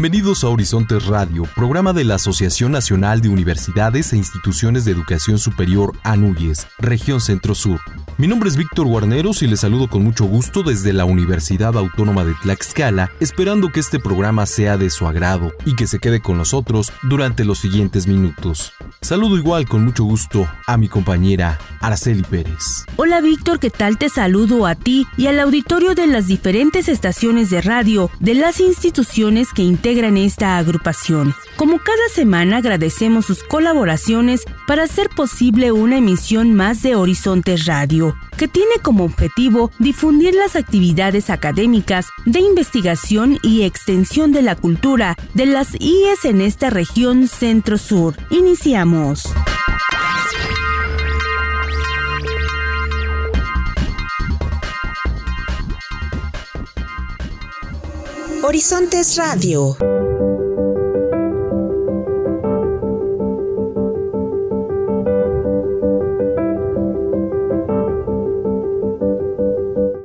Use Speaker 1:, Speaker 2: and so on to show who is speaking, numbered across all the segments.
Speaker 1: Bienvenidos a Horizontes Radio, programa de la Asociación Nacional de Universidades e Instituciones de Educación Superior ANUYES, región Centro-Sur. Mi nombre es Víctor Guarneros y les saludo con mucho gusto desde la Universidad Autónoma de Tlaxcala, esperando que este programa sea de su agrado y que se quede con nosotros durante los siguientes minutos. Saludo igual con mucho gusto a mi compañera Araceli Pérez.
Speaker 2: Hola Víctor, ¿qué tal? Te saludo a ti y al auditorio de las diferentes estaciones de radio de las instituciones que integran esta agrupación. Como cada semana agradecemos sus colaboraciones para hacer posible una emisión más de Horizontes Radio, que tiene como objetivo difundir las actividades académicas de investigación y extensión de la cultura de las IES en esta región centro-sur. Iniciamos.
Speaker 3: Horizontes Radio.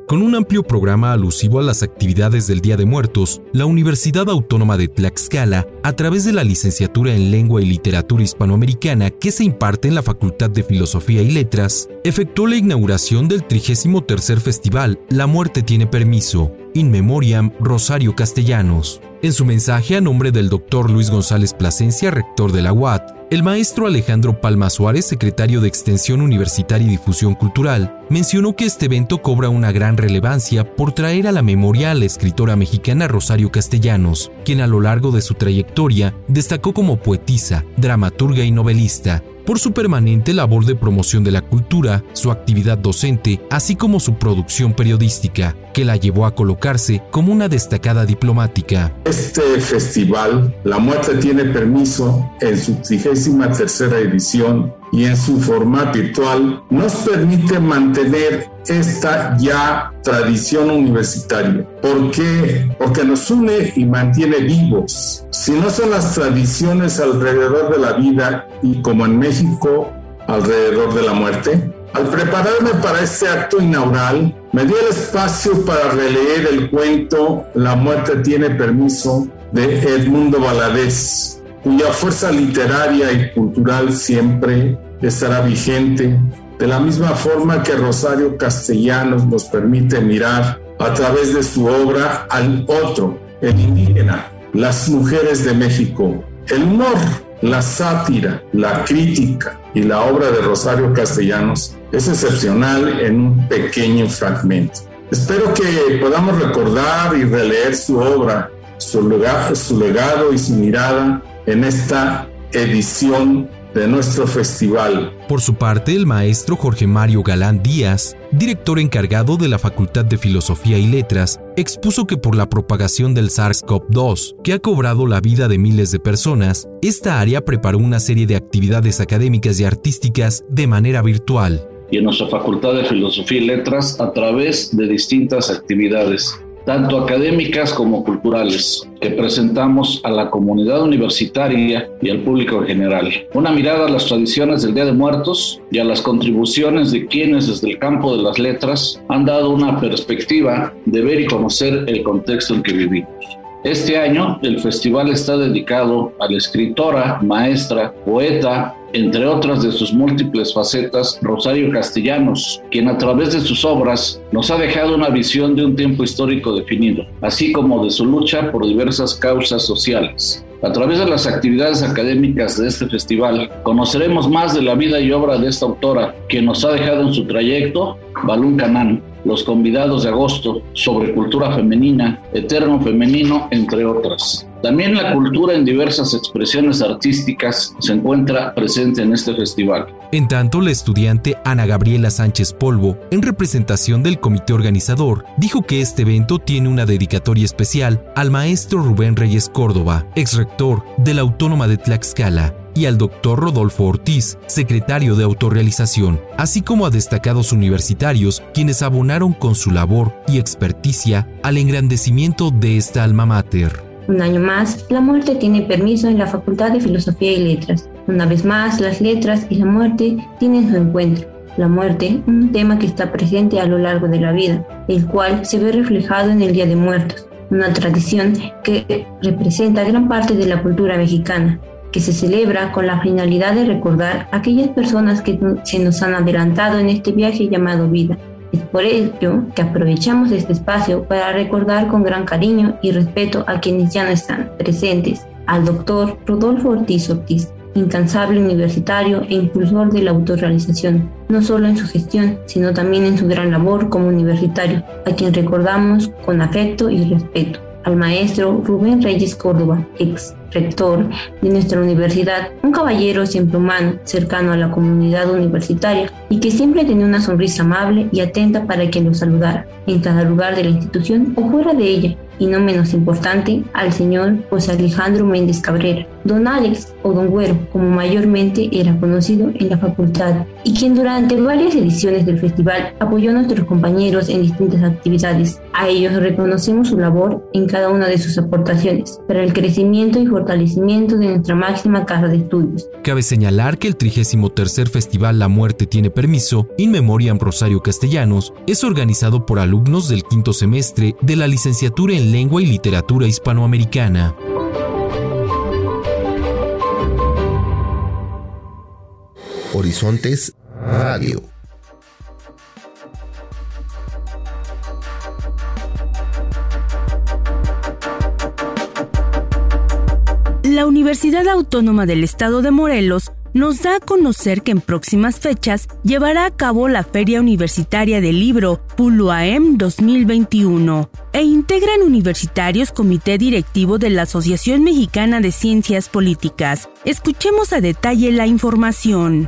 Speaker 1: Con un amplio programa alusivo a las actividades del Día de Muertos, la Universidad Autónoma de Tlaxcala, a través de la licenciatura en Lengua y Literatura Hispanoamericana que se imparte en la Facultad de Filosofía y Letras, efectuó la inauguración del 33 Festival La Muerte tiene permiso, In Memoriam Rosario Castellanos. En su mensaje a nombre del doctor Luis González Plasencia, rector de la UAT, el maestro Alejandro Palma Suárez, secretario de Extensión Universitaria y Difusión Cultural, mencionó que este evento cobra una gran relevancia por traer a la memoria a la escritora mexicana Rosario Castellanos, quien a lo largo de su trayectoria destacó como poetisa, dramaturga y novelista, por su permanente labor de promoción de la cultura, su actividad docente, así como su producción periodística, que la llevó a colocarse como una destacada diplomática.
Speaker 4: Este festival, La Muerte tiene permiso, en su 33 edición y en su formato virtual, nos permite mantener esta ya tradición universitaria. ¿Por qué? Porque nos une y mantiene vivos. Si no son las tradiciones alrededor de la vida y como en México, alrededor de la muerte. Al prepararme para este acto inaugural, me di el espacio para releer el cuento La muerte tiene permiso de Edmundo Valadez, cuya fuerza literaria y cultural siempre estará vigente de la misma forma que Rosario Castellanos nos permite mirar a través de su obra al otro, el indígena, las mujeres de México. El humor, la sátira, la crítica y la obra de Rosario Castellanos es excepcional en un pequeño fragmento. Espero que podamos recordar y releer su obra, su su legado y su mirada en esta edición de nuestro festival.
Speaker 1: Por su parte, el maestro Jorge Mario Galán Díaz, director encargado de la Facultad de Filosofía y Letras, expuso que por la propagación del SARS-CoV-2, que ha cobrado la vida de miles de personas, esta área preparó una serie de actividades académicas y artísticas de manera virtual.
Speaker 5: Y en nuestra Facultad de Filosofía y Letras a través de distintas actividades tanto académicas como culturales, que presentamos a la comunidad universitaria y al público en general. Una mirada a las tradiciones del Día de Muertos y a las contribuciones de quienes desde el campo de las letras han dado una perspectiva de ver y conocer el contexto en que vivimos. Este año el festival está dedicado a la escritora, maestra, poeta, entre otras de sus múltiples facetas, Rosario Castellanos, quien a través de sus obras nos ha dejado una visión de un tiempo histórico definido, así como de su lucha por diversas causas sociales. A través de las actividades académicas de este festival, conoceremos más de la vida y obra de esta autora, quien nos ha dejado en su trayecto Balún Canán, los convidados de agosto sobre cultura femenina, eterno femenino, entre otras. También la cultura en diversas expresiones artísticas se encuentra presente en este festival.
Speaker 1: En tanto, la estudiante Ana Gabriela Sánchez Polvo, en representación del comité organizador, dijo que este evento tiene una dedicatoria especial al maestro Rubén Reyes Córdoba, ex rector de la Autónoma de Tlaxcala, y al doctor Rodolfo Ortiz, secretario de autorrealización, así como a destacados universitarios quienes abonaron con su labor y experticia al engrandecimiento de esta alma mater.
Speaker 6: Un año más, la muerte tiene permiso en la Facultad de Filosofía y Letras. Una vez más, las letras y la muerte tienen su encuentro. La muerte, un tema que está presente a lo largo de la vida, el cual se ve reflejado en el Día de Muertos, una tradición que representa gran parte de la cultura mexicana que se celebra con la finalidad de recordar a aquellas personas que se nos han adelantado en este viaje llamado vida. Es por ello que aprovechamos este espacio para recordar con gran cariño y respeto a quienes ya no están presentes, al doctor Rodolfo Ortiz Ortiz, incansable universitario e impulsor de la autorrealización, no solo en su gestión, sino también en su gran labor como universitario, a quien recordamos con afecto y respeto al maestro Rubén Reyes Córdoba, ex rector de nuestra universidad, un caballero siempre humano, cercano a la comunidad universitaria y que siempre tenía una sonrisa amable y atenta para quien lo saludara, en cada lugar de la institución o fuera de ella, y no menos importante, al señor José Alejandro Méndez Cabrera, don Alex o don Güero, como mayormente era conocido en la facultad, y quien durante varias ediciones del festival apoyó a nuestros compañeros en distintas actividades. A ellos reconocemos su labor en cada una de sus aportaciones para el crecimiento y fortalecimiento de nuestra máxima casa de estudios.
Speaker 1: Cabe señalar que el 33 Festival La Muerte tiene permiso, In Memoriam Rosario Castellanos, es organizado por alumnos del quinto semestre de la licenciatura en Lengua y Literatura Hispanoamericana.
Speaker 7: Horizontes Radio.
Speaker 2: La Universidad Autónoma del Estado de Morelos nos da a conocer que en próximas fechas llevará a cabo la Feria Universitaria del Libro PULUAEM 2021 e integran universitarios comité directivo de la Asociación Mexicana de Ciencias Políticas. Escuchemos a detalle la información.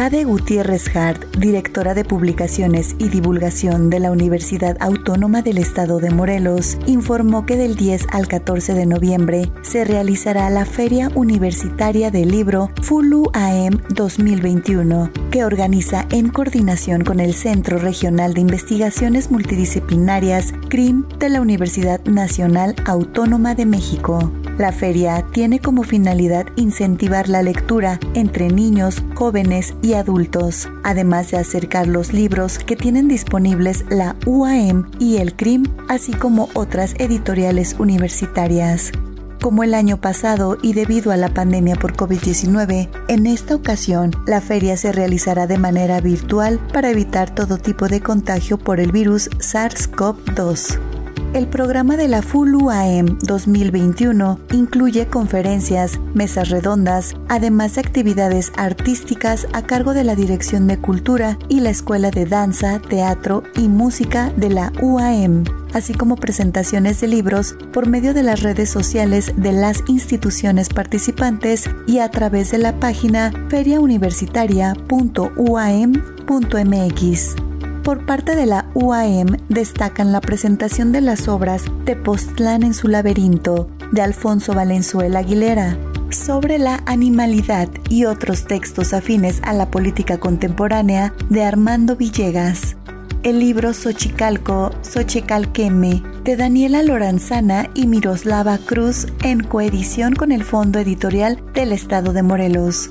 Speaker 8: Jade Gutiérrez Hart, directora de Publicaciones y Divulgación de la Universidad Autónoma del Estado de Morelos, informó que del 10 al 14 de noviembre se realizará la Feria Universitaria del Libro FULU AM 2021, que organiza en coordinación con el Centro Regional de Investigaciones Multidisciplinarias CRIM de la Universidad Nacional Autónoma de México. La feria tiene como finalidad incentivar la lectura entre niños, jóvenes y adultos, además de acercar los libros que tienen disponibles la UAM y el CRIM, así como otras editoriales universitarias. Como el año pasado y debido a la pandemia por COVID-19, en esta ocasión la feria se realizará de manera virtual para evitar todo tipo de contagio por el virus SARS-CoV-2. El programa de la Full UAM 2021 incluye conferencias, mesas redondas, además de actividades artísticas a cargo de la Dirección de Cultura y la Escuela de Danza, Teatro y Música de la UAM, así como presentaciones de libros por medio de las redes sociales de las instituciones participantes y a través de la página feriauniversitaria.uam.mx. Por parte de la UAM destacan la presentación de las obras Tepoztlán en su laberinto de Alfonso Valenzuela Aguilera, sobre la animalidad y otros textos afines a la política contemporánea de Armando Villegas. El libro Xochicalco, Xochicalqueme de Daniela Loranzana y Miroslava Cruz en coedición con el Fondo Editorial del Estado de Morelos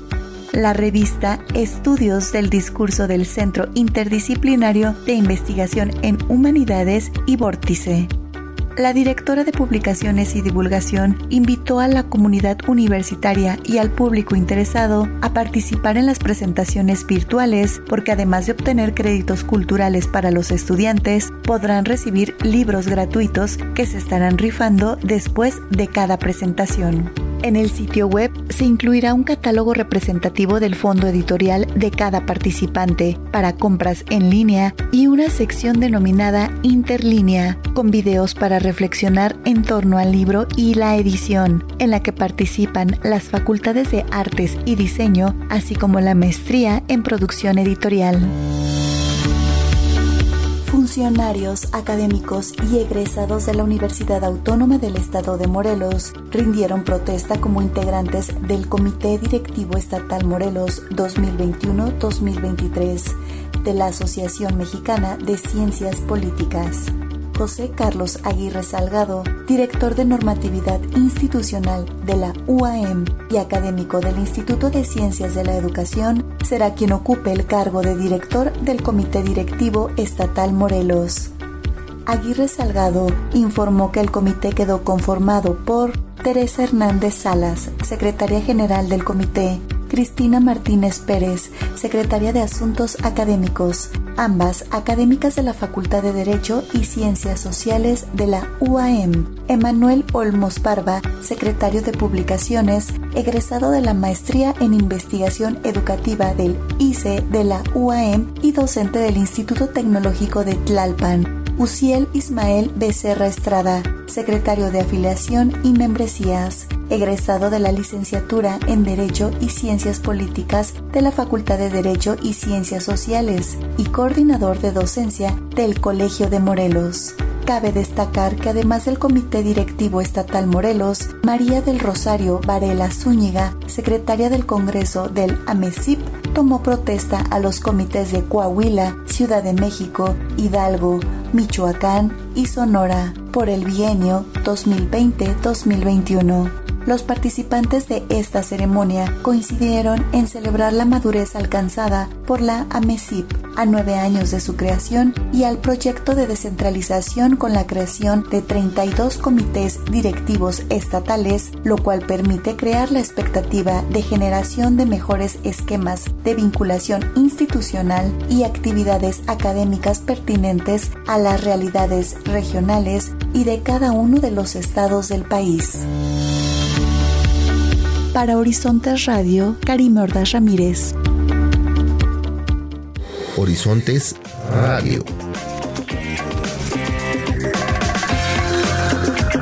Speaker 8: la revista Estudios del Discurso del Centro Interdisciplinario de Investigación en Humanidades y Vórtice. La directora de Publicaciones y Divulgación invitó a la comunidad universitaria y al público interesado a participar en las presentaciones virtuales porque además de obtener créditos culturales para los estudiantes, podrán recibir libros gratuitos que se estarán rifando después de cada presentación. En el sitio web se incluirá un catálogo representativo del fondo editorial de cada participante para compras en línea y una sección denominada Interlínea, con videos para reflexionar en torno al libro y la edición, en la que participan las facultades de artes y diseño, así como la maestría en producción editorial. Funcionarios, académicos y egresados de la Universidad Autónoma del Estado de Morelos rindieron protesta como integrantes del Comité Directivo Estatal Morelos 2021-2023 de la Asociación Mexicana de Ciencias Políticas. José Carlos Aguirre Salgado, director de normatividad institucional de la UAM y académico del Instituto de Ciencias de la Educación, será quien ocupe el cargo de director del Comité Directivo Estatal Morelos. Aguirre Salgado informó que el comité quedó conformado por Teresa Hernández Salas, secretaria general del comité, Cristina Martínez Pérez, secretaria de Asuntos Académicos, ambas académicas de la Facultad de Derecho y Ciencias Sociales de la UAM, Emanuel Olmos Barba, secretario de Publicaciones, egresado de la Maestría en Investigación Educativa del ICE de la UAM y docente del Instituto Tecnológico de Tlalpan, Uciel Ismael Becerra Estrada, secretario de Afiliación y Membresías, egresado de la licenciatura en Derecho y Ciencias Políticas de la Facultad de Derecho y Ciencias Sociales y coordinador de docencia del Colegio de Morelos. Cabe destacar que además del Comité Directivo Estatal Morelos, María del Rosario Varela Zúñiga, secretaria del Congreso del AMESIP, tomó protesta a los comités de Coahuila, Ciudad de México, Hidalgo, Michoacán y Sonora por el bienio 2020-2021. Los participantes de esta ceremonia coincidieron en celebrar la madurez alcanzada por la AMESIP a nueve años de su creación y al proyecto de descentralización con la creación de 32 comités directivos estatales, lo cual permite crear la expectativa de generación de mejores esquemas de vinculación institucional y actividades académicas pertinentes a las realidades regionales y de cada uno de los estados del país. Para Horizontes Radio, Karime Ordaz Ramírez.
Speaker 7: Horizontes Radio.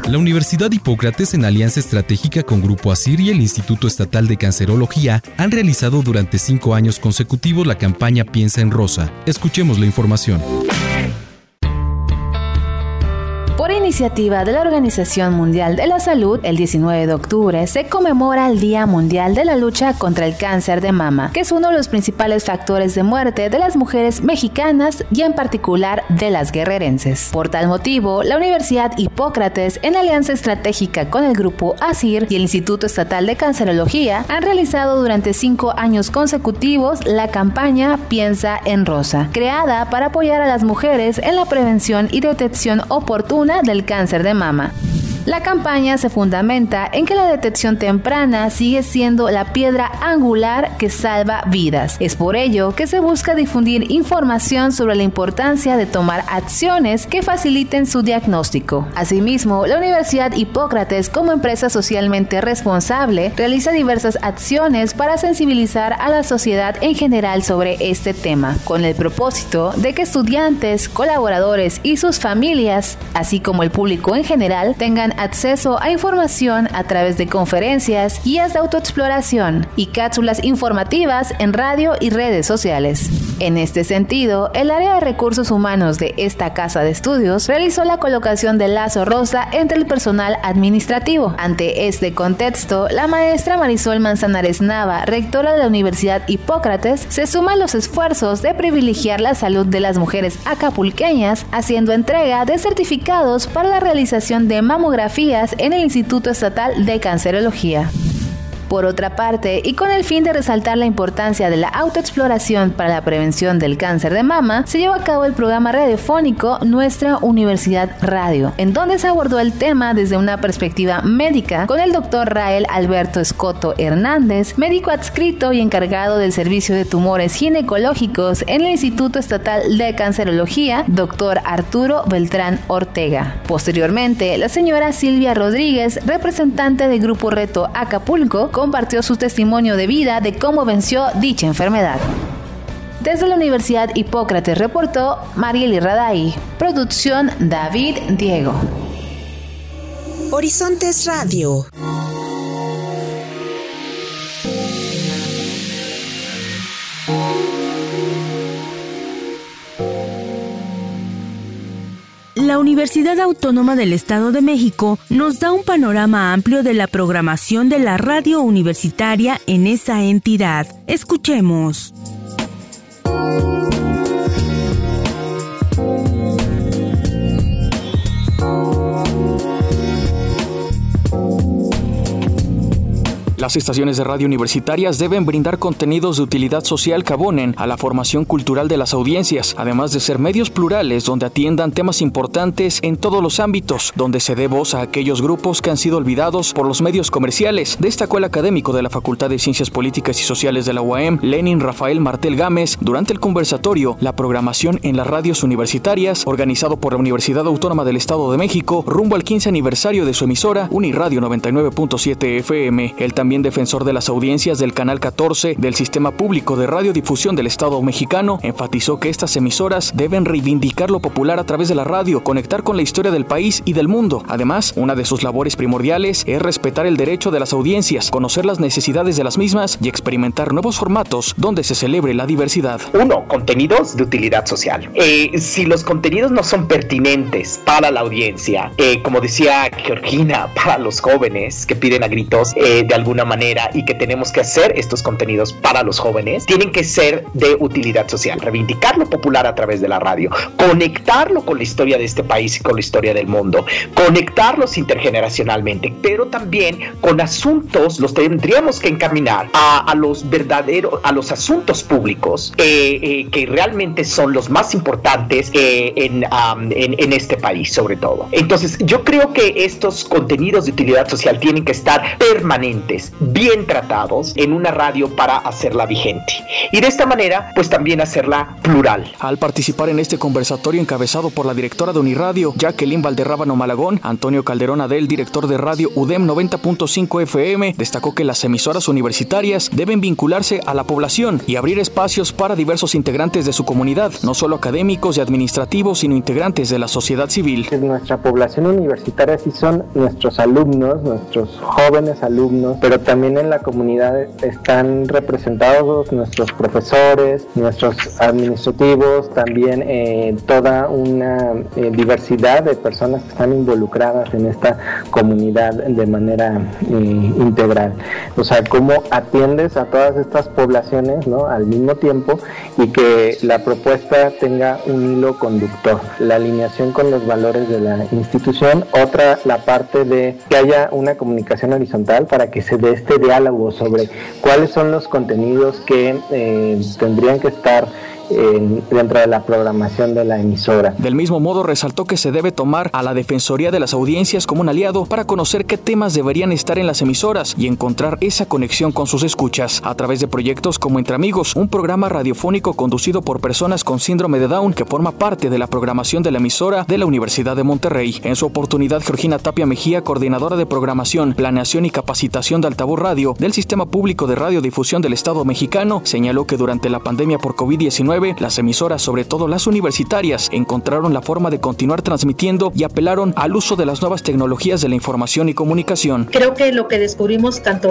Speaker 1: La Universidad Hipócrates, en alianza estratégica con Grupo ASIR y el Instituto Estatal de Cancerología, han realizado durante cinco años consecutivos la campaña Piensa en Rosa. Escuchemos la información
Speaker 9: iniciativa de la Organización Mundial de la Salud, el 19 de octubre se conmemora el Día Mundial de la Lucha contra el Cáncer de Mama, que es uno de los principales factores de muerte de las mujeres mexicanas y en particular de las guerrerenses. Por tal motivo, la Universidad Hipócrates, en alianza estratégica con el Grupo ASIR y el Instituto Estatal de Cancerología, han realizado durante cinco años consecutivos la campaña Piensa en Rosa, creada para apoyar a las mujeres en la prevención y detección oportuna del cáncer de mama. La campaña se fundamenta en que la detección temprana sigue siendo la piedra angular que salva vidas. Es por ello que se busca difundir información sobre la importancia de tomar acciones que faciliten su diagnóstico. Asimismo, la Universidad Hipócrates, como empresa socialmente responsable, realiza diversas acciones para sensibilizar a la sociedad en general sobre este tema, con el propósito de que estudiantes, colaboradores y sus familias, así como el público en general, tengan acceso a información a través de conferencias, guías de autoexploración y cápsulas informativas en radio y redes sociales. En este sentido, el área de recursos humanos de esta casa de estudios realizó la colocación del lazo rosa entre el personal administrativo. Ante este contexto, la maestra Marisol Manzanares Nava, rectora de la Universidad Hipócrates, se suma a los esfuerzos de privilegiar la salud de las mujeres acapulqueñas, haciendo entrega de certificados para la realización de mamografía en el Instituto Estatal de Cancerología. Por otra parte, y con el fin de resaltar la importancia de la autoexploración para la prevención del cáncer de mama, se llevó a cabo el programa radiofónico Nuestra Universidad Radio, en donde se abordó el tema desde una perspectiva médica con el doctor Rael Alberto Escoto Hernández, médico adscrito y encargado del servicio de tumores ginecológicos en el Instituto Estatal de Cancerología, doctor Arturo Beltrán Ortega. Posteriormente, la señora Silvia Rodríguez, representante del Grupo Reto Acapulco, compartió su testimonio de vida de cómo venció dicha enfermedad. Desde la Universidad Hipócrates reportó Marieli Raday. Producción David Diego.
Speaker 3: Horizontes Radio.
Speaker 2: La Universidad Autónoma del Estado de México nos da un panorama amplio de la programación de la radio universitaria en esa entidad. Escuchemos.
Speaker 10: Las estaciones de radio universitarias deben brindar contenidos de utilidad social que abonen a la formación cultural de las audiencias, además de ser medios plurales donde atiendan temas importantes en todos los ámbitos, donde se dé voz a aquellos grupos que han sido olvidados por los medios comerciales, destacó el académico de la Facultad de Ciencias Políticas y Sociales de la UAM, Lenin Rafael Martel Gámez, durante el conversatorio La programación en las radios universitarias, organizado por la Universidad Autónoma del Estado de México, rumbo al 15 aniversario de su emisora Uniradio 99.7 FM. El también también defensor de las audiencias del Canal 14 del Sistema Público de Radiodifusión del Estado mexicano, enfatizó que estas emisoras deben reivindicar lo popular a través de la radio, conectar con la historia del país y del mundo. Además, una de sus labores primordiales es respetar el derecho de las audiencias, conocer las necesidades de las mismas y experimentar nuevos formatos donde se celebre la diversidad.
Speaker 11: Uno, contenidos de utilidad social. Eh, si los contenidos no son pertinentes para la audiencia, eh, como decía Georgina, para los jóvenes que piden a gritos eh, de alguna manera y que tenemos que hacer estos contenidos para los jóvenes, tienen que ser de utilidad social, reivindicar lo popular a través de la radio, conectarlo con la historia de este país y con la historia del mundo, conectarlos intergeneracionalmente, pero también con asuntos, los tendríamos que encaminar a, los verdaderos, a los asuntos públicos eh, eh, que realmente son los más importantes eh, en, en, en este país, sobre todo. Entonces, yo creo que estos contenidos de utilidad social tienen que estar permanentes bien tratados en una radio para hacerla vigente. Y de esta manera, pues también hacerla plural.
Speaker 10: Al participar en este conversatorio encabezado por la directora de Uniradio, Jacqueline Valderrábano Malagón, Antonio Calderón Adel, director de radio UDEM 90.5 FM, destacó que las emisoras universitarias deben vincularse a la población y abrir espacios para diversos integrantes de su comunidad, no solo académicos y administrativos, sino integrantes de la sociedad civil.
Speaker 12: Nuestra población universitaria sí son nuestros alumnos, nuestros jóvenes alumnos, pero también en la comunidad están representados nuestros profesores, nuestros administrativos, también eh, toda una eh, diversidad de personas que están involucradas en esta comunidad de manera eh, integral. O sea, cómo atiendes a todas estas poblaciones ¿no? al mismo tiempo y que la propuesta tenga un hilo conductor, la alineación con los valores de la institución, otra la parte de que haya una comunicación horizontal para que se dé este diálogo sobre cuáles son los contenidos que eh, tendrían que estar dentro de la programación de la emisora.
Speaker 10: Del mismo modo, resaltó que se debe tomar a la Defensoría de las Audiencias como un aliado para conocer qué temas deberían estar en las emisoras y encontrar esa conexión con sus escuchas a través de proyectos como Entre Amigos, un programa radiofónico conducido por personas con síndrome de Down que forma parte de la programación de la emisora de la Universidad de Monterrey. En su oportunidad, Georgina Tapia Mejía, coordinadora de programación, planeación y capacitación de altavoz radio del Sistema Público de Radiodifusión del Estado mexicano, señaló que durante la pandemia por COVID-19 las emisoras, sobre todo las universitarias, encontraron la forma de continuar transmitiendo y apelaron al uso de las nuevas tecnologías de la información y comunicación.
Speaker 13: Creo que lo que descubrimos tanto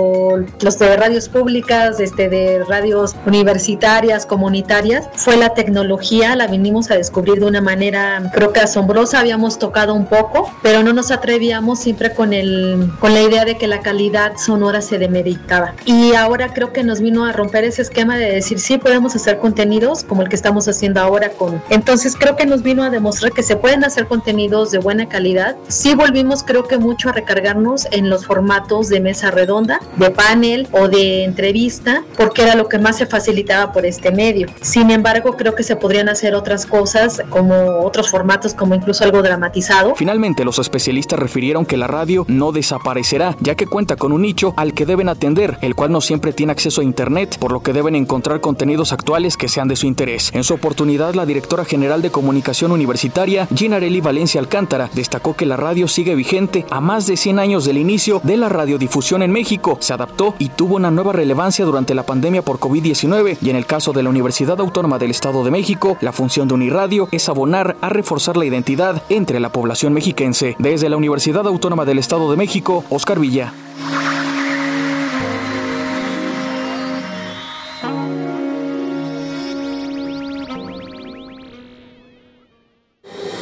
Speaker 13: los de radios públicas, este, de radios universitarias, comunitarias, fue la tecnología, la vinimos a descubrir de una manera creo que asombrosa, habíamos tocado un poco, pero no nos atrevíamos siempre con el con la idea de que la calidad sonora se demeritaba. Y ahora creo que nos vino a romper ese esquema de decir, sí, podemos hacer contenidos como como el que estamos haciendo ahora con. Entonces creo que nos vino a demostrar que se pueden hacer contenidos de buena calidad. Sí volvimos creo que mucho a recargarnos en los formatos de mesa redonda, de panel o de entrevista, porque era lo que más se facilitaba por este medio. Sin embargo, creo que se podrían hacer otras cosas como otros formatos como incluso algo dramatizado.
Speaker 10: Finalmente, los especialistas refirieron que la radio no desaparecerá, ya que cuenta con un nicho al que deben atender, el cual no siempre tiene acceso a Internet, por lo que deben encontrar contenidos actuales que sean de su interés. En su oportunidad, la directora general de comunicación universitaria, Ginarelli Valencia Alcántara, destacó que la radio sigue vigente a más de 100 años del inicio de la radiodifusión en México. Se adaptó y tuvo una nueva relevancia durante la pandemia por COVID-19 y en el caso de la Universidad Autónoma del Estado de México, la función de Uniradio es abonar a reforzar la identidad entre la población mexiquense. Desde la Universidad Autónoma del Estado de México, Oscar Villa.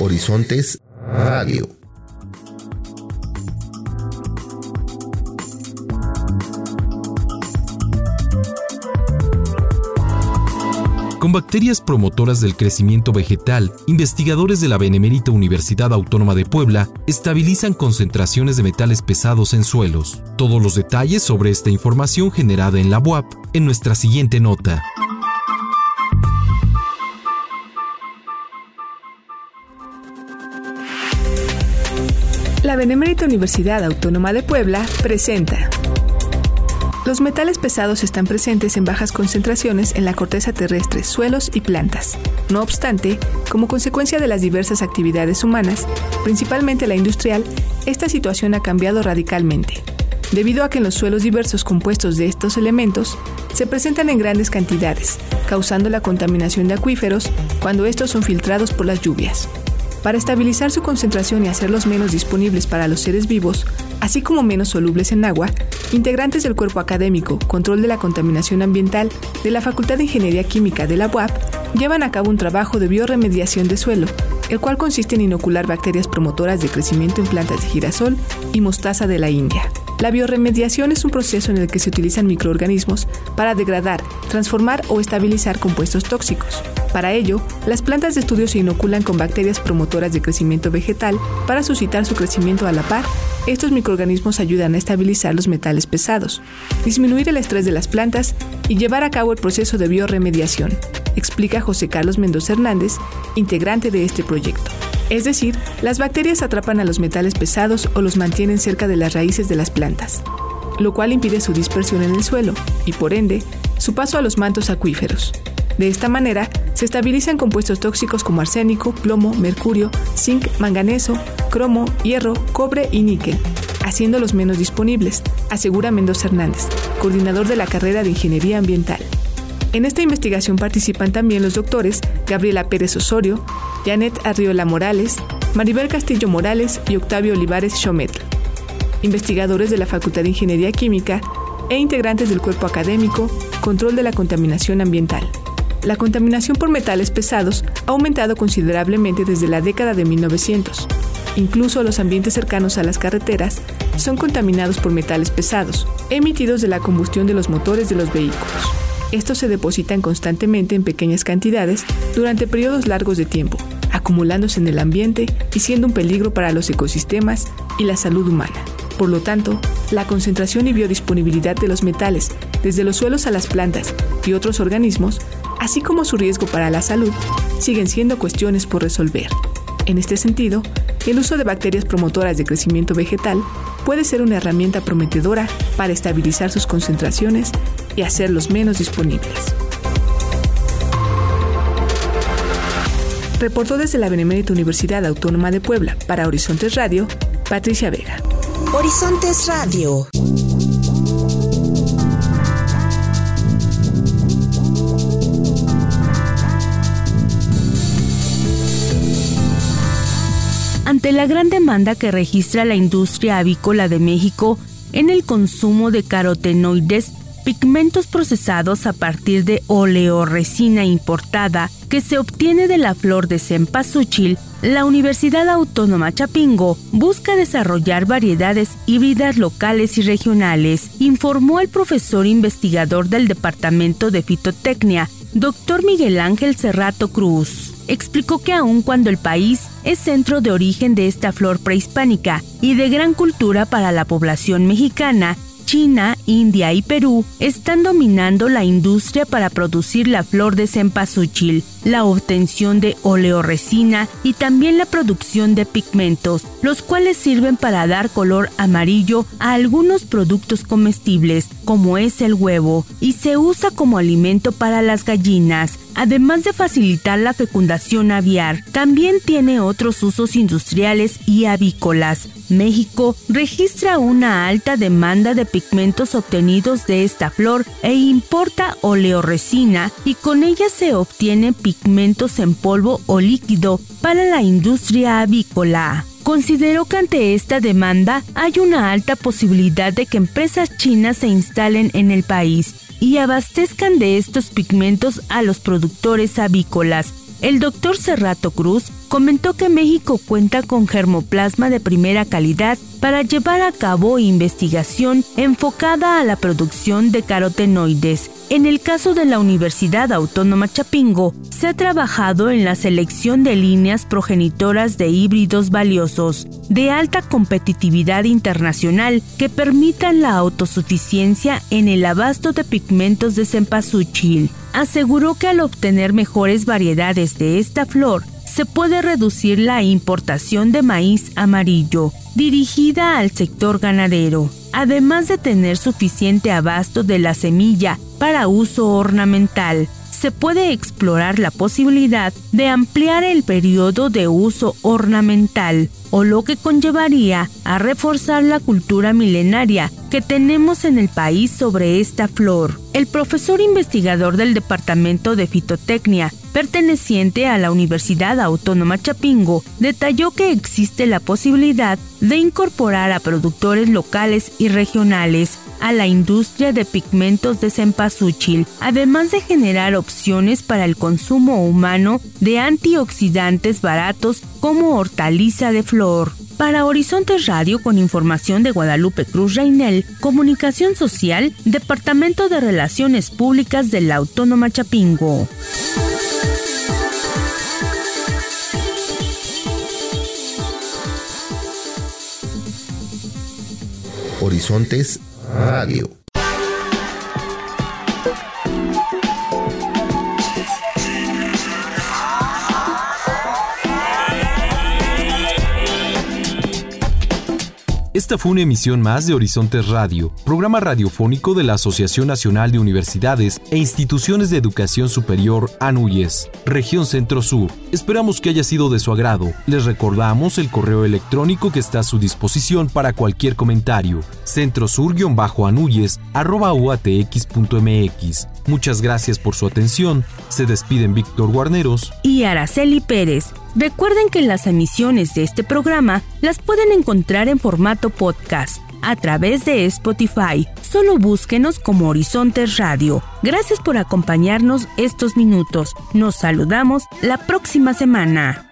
Speaker 7: Horizontes Radio.
Speaker 1: Con bacterias promotoras del crecimiento vegetal, investigadores de la Benemérita Universidad Autónoma de Puebla estabilizan concentraciones de metales pesados en suelos. Todos los detalles sobre esta información generada en la UAP en nuestra siguiente nota.
Speaker 14: La Benemérita Universidad Autónoma de Puebla presenta los metales pesados están presentes en bajas concentraciones en la corteza terrestre, suelos y plantas. No obstante, como consecuencia de las diversas actividades humanas, principalmente la industrial, esta situación ha cambiado radicalmente. Debido a que en los suelos diversos compuestos de estos elementos se presentan en grandes cantidades, causando la contaminación de acuíferos cuando estos son filtrados por las lluvias. Para estabilizar su concentración y hacerlos menos disponibles para los seres vivos, así como menos solubles en agua, integrantes del cuerpo académico Control de la Contaminación Ambiental de la Facultad de Ingeniería Química de la UAP llevan a cabo un trabajo de bioremediación de suelo, el cual consiste en inocular bacterias promotoras de crecimiento en plantas de girasol y mostaza de la India. La bioremediación es un proceso en el que se utilizan microorganismos para degradar, transformar o estabilizar compuestos tóxicos. Para ello, las plantas de estudio se inoculan con bacterias promotoras de crecimiento vegetal para suscitar su crecimiento a la par. Estos microorganismos ayudan a estabilizar los metales pesados, disminuir el estrés de las plantas y llevar a cabo el proceso de bioremediación, explica José Carlos Mendoza Hernández, integrante de este proyecto. Es decir, las bacterias atrapan a los metales pesados o los mantienen cerca de las raíces de las plantas, lo cual impide su dispersión en el suelo y, por ende, su paso a los mantos acuíferos. De esta manera, se estabilizan compuestos tóxicos como arsénico, plomo, mercurio, zinc, manganeso, cromo, hierro, cobre y níquel, haciéndolos menos disponibles, asegura Mendoza Hernández, coordinador de la carrera de Ingeniería Ambiental. En esta investigación participan también los doctores Gabriela Pérez Osorio, Janet Arriola Morales, Maribel Castillo Morales y Octavio Olivares Chometl, investigadores de la Facultad de Ingeniería Química e integrantes del cuerpo académico Control de la Contaminación Ambiental la contaminación por metales pesados ha aumentado considerablemente desde la década de 1900. Incluso los ambientes cercanos a las carreteras son contaminados por metales pesados, emitidos de la combustión de los motores de los vehículos. Estos se depositan constantemente en pequeñas cantidades durante periodos largos de tiempo, acumulándose en el ambiente y siendo un peligro para los ecosistemas y la salud humana. Por lo tanto, la concentración y biodisponibilidad de los metales, desde los suelos a las plantas y otros organismos, así como su riesgo para la salud, siguen siendo cuestiones por resolver. En este sentido, el uso de bacterias promotoras de crecimiento vegetal puede ser una herramienta prometedora para estabilizar sus concentraciones y hacerlos menos disponibles. Reportó desde la Benemérita Universidad Autónoma de Puebla para Horizontes Radio, Patricia Vega.
Speaker 3: Horizontes Radio.
Speaker 2: Ante la gran demanda que registra la industria avícola de México en el consumo de carotenoides, pigmentos procesados a partir de oleoresina importada que se obtiene de la flor de cempasúchil, la Universidad Autónoma Chapingo busca desarrollar variedades híbridas locales y regionales, informó el profesor investigador del Departamento de Fitotecnia doctor Miguel Ángel Cerrato Cruz. Explicó que aun cuando el país es centro de origen de esta flor prehispánica y de gran cultura para la población mexicana, China, India y Perú están dominando la industria para producir la flor de cempasúchil, la obtención de oleoresina y también la producción de pigmentos, los cuales sirven para dar color amarillo a algunos productos comestibles, como es el huevo, y se usa como alimento para las gallinas. Además de facilitar la fecundación aviar, también tiene otros usos industriales y avícolas. México registra una alta demanda de pigmentos obtenidos de esta flor e importa oleoresina y con ella se obtienen pigmentos en polvo o líquido para la industria avícola. Consideró que ante esta demanda hay una alta posibilidad de que empresas chinas se instalen en el país y abastezcan de estos pigmentos a los productores avícolas. El doctor Cerrato Cruz comentó que México cuenta con germoplasma de primera calidad para llevar a cabo investigación enfocada a la producción de carotenoides. En el caso de la Universidad Autónoma Chapingo, se ha trabajado en la selección de líneas progenitoras de híbridos valiosos de alta competitividad internacional que permitan la autosuficiencia en el abasto de pigmentos de cempasúchil. Aseguró que al obtener mejores variedades de esta flor, se puede reducir la importación de maíz amarillo dirigida al sector ganadero, además de tener suficiente abasto de la semilla para uso ornamental. Se puede explorar la posibilidad de ampliar el periodo de uso ornamental, o lo que conllevaría a reforzar la cultura milenaria que tenemos en el país sobre esta flor. El profesor investigador del Departamento de Fitotecnia perteneciente a la Universidad Autónoma Chapingo, detalló que existe la posibilidad de incorporar a productores locales y regionales a la industria de pigmentos de cempasúchil, además de generar opciones para el consumo humano de antioxidantes baratos como hortaliza de flor. Para Horizontes Radio, con información de Guadalupe Cruz Reinel, Comunicación Social, Departamento de Relaciones Públicas de la Autónoma Chapingo.
Speaker 7: Horizontes Radio.
Speaker 1: Esta fue una emisión más de Horizontes Radio, programa radiofónico de la Asociación Nacional de Universidades e Instituciones de Educación Superior ANUYES, Región Centro Sur. Esperamos que haya sido de su agrado. Les recordamos el correo electrónico que está a su disposición para cualquier comentario. centrosur-anuyes.uatx.mx. Muchas gracias por su atención. Se despiden Víctor Guarneros
Speaker 2: y Araceli Pérez. Recuerden que las emisiones de este programa las pueden encontrar en formato podcast a través de Spotify. Solo búsquenos como Horizontes Radio. Gracias por acompañarnos estos minutos. Nos saludamos la próxima semana.